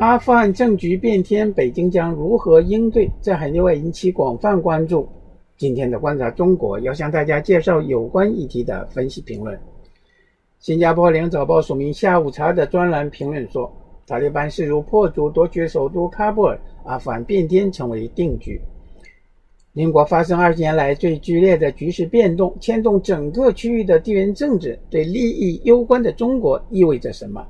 阿富汗政局变天，北京将如何应对？这很意外引起广泛关注。今天的观察中国要向大家介绍有关议题的分析评论。新加坡联早报署名下午茶的专栏评论说：“塔利班势如破竹夺取首都喀布尔，阿富汗变天成为定局。邻国发生二十年来最剧烈的局势变动，牵动整个区域的地缘政治，对利益攸关的中国意味着什么？”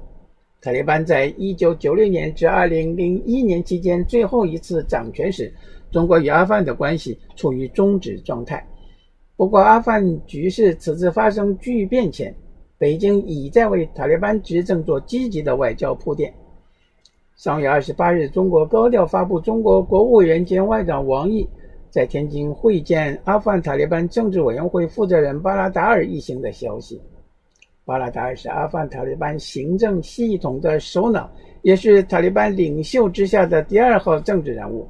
塔利班在一九九六年至二零零一年期间最后一次掌权时，中国与阿富汗的关系处于终止状态。不过，阿富汗局势此次发生巨变前，北京已在为塔利班执政做积极的外交铺垫。上月二十八日，中国高调发布中国国务委员兼外长王毅在天津会见阿富汗塔利班政治委员会负责人巴拉达尔一行的消息。巴拉达尔是阿富汗塔利班行政系统的首脑，也是塔利班领袖之下的第二号政治人物。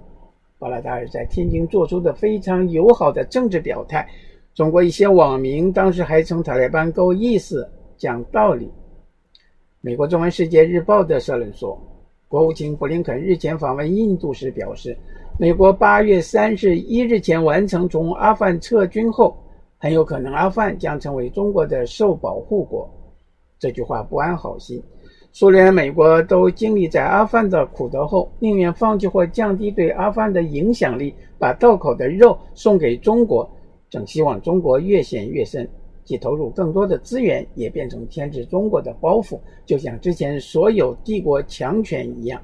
巴拉达尔在天津做出的非常友好的政治表态，中国一些网民当时还称塔利班够意思、讲道理。美国中文世界日报的社论说，国务卿布林肯日前访问印度时表示，美国八月三十一日前完成从阿富汗撤军后。很有可能阿富汗将成为中国的受保护国。这句话不安好心。苏联、美国都经历在阿富汗的苦头后，宁愿放弃或降低对阿富汗的影响力，把道口的肉送给中国，正希望中国越陷越深，既投入更多的资源，也变成牵制中国的包袱，就像之前所有帝国强权一样。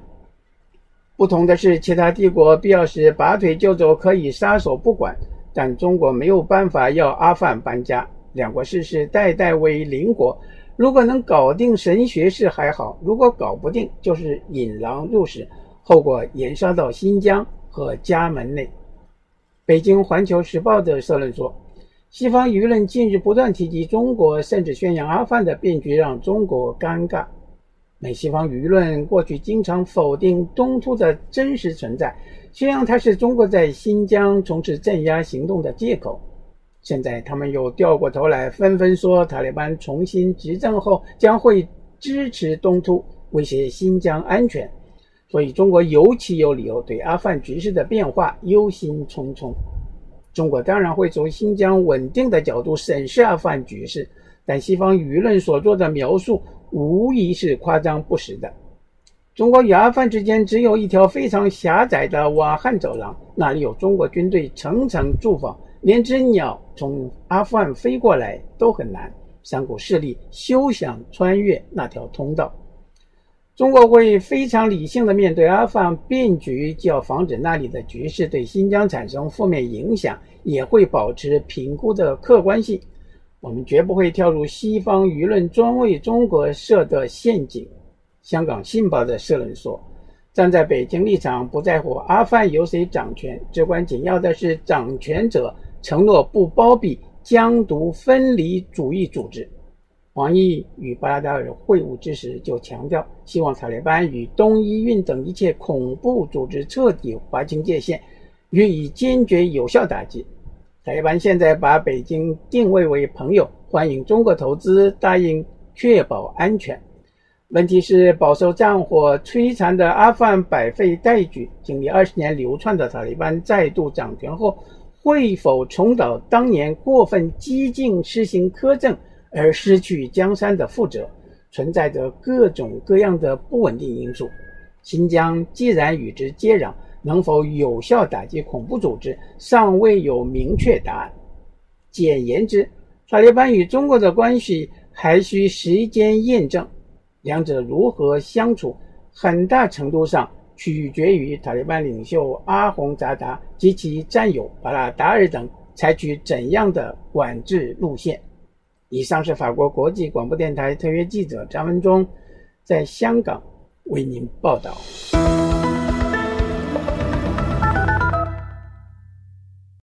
不同的是，其他帝国必要时拔腿就走，可以撒手不管。但中国没有办法要阿富汗搬家，两国世世代代为邻国，如果能搞定神学士还好，如果搞不定，就是引狼入室，后果延烧到新疆和家门内。北京环球时报的社论说，西方舆论近日不断提及中国，甚至宣扬阿富汗的变局让中国尴尬。美西方舆论过去经常否定东突的真实存在。宣扬它是中国在新疆从事镇压行动的借口，现在他们又掉过头来，纷纷说塔利班重新执政后将会支持东突，威胁新疆安全。所以中国尤其有理由对阿富汗局势的变化忧心忡忡。中国当然会从新疆稳定的角度审视阿富汗局势，但西方舆论所做的描述无疑是夸张不实的。中国与阿富汗之间只有一条非常狭窄的瓦罕走廊，那里有中国军队层层驻防，连只鸟从阿富汗飞过来都很难。三股势力休想穿越那条通道。中国会非常理性的面对阿富汗变局，既要防止那里的局势对新疆产生负面影响，也会保持评估的客观性。我们绝不会跳入西方舆论专为中国设的陷阱。香港《信报》的社论说：“站在北京立场，不在乎阿富汗由谁掌权，至关紧要的是掌权者承诺不包庇疆独分离主义组织。”王毅与巴达尔会晤之时就强调，希望塔利班与东伊运等一切恐怖组织彻底划清界限，予以坚决有效打击。塔利班现在把北京定位为朋友，欢迎中国投资，答应确保安全。问题是，饱受战火摧残的阿富汗百废待举，经历二十年流窜的塔利班再度掌权后，会否重蹈当年过分激进施行苛政而失去江山的覆辙，存在着各种各样的不稳定因素。新疆既然与之接壤，能否有效打击恐怖组织，尚未有明确答案。简言之，塔利班与中国的关系还需时间验证。两者如何相处，很大程度上取决于塔利班领袖阿洪扎达及其战友巴拉达尔等采取怎样的管制路线。以上是法国国际广播电台特约记者张文忠在香港为您报道。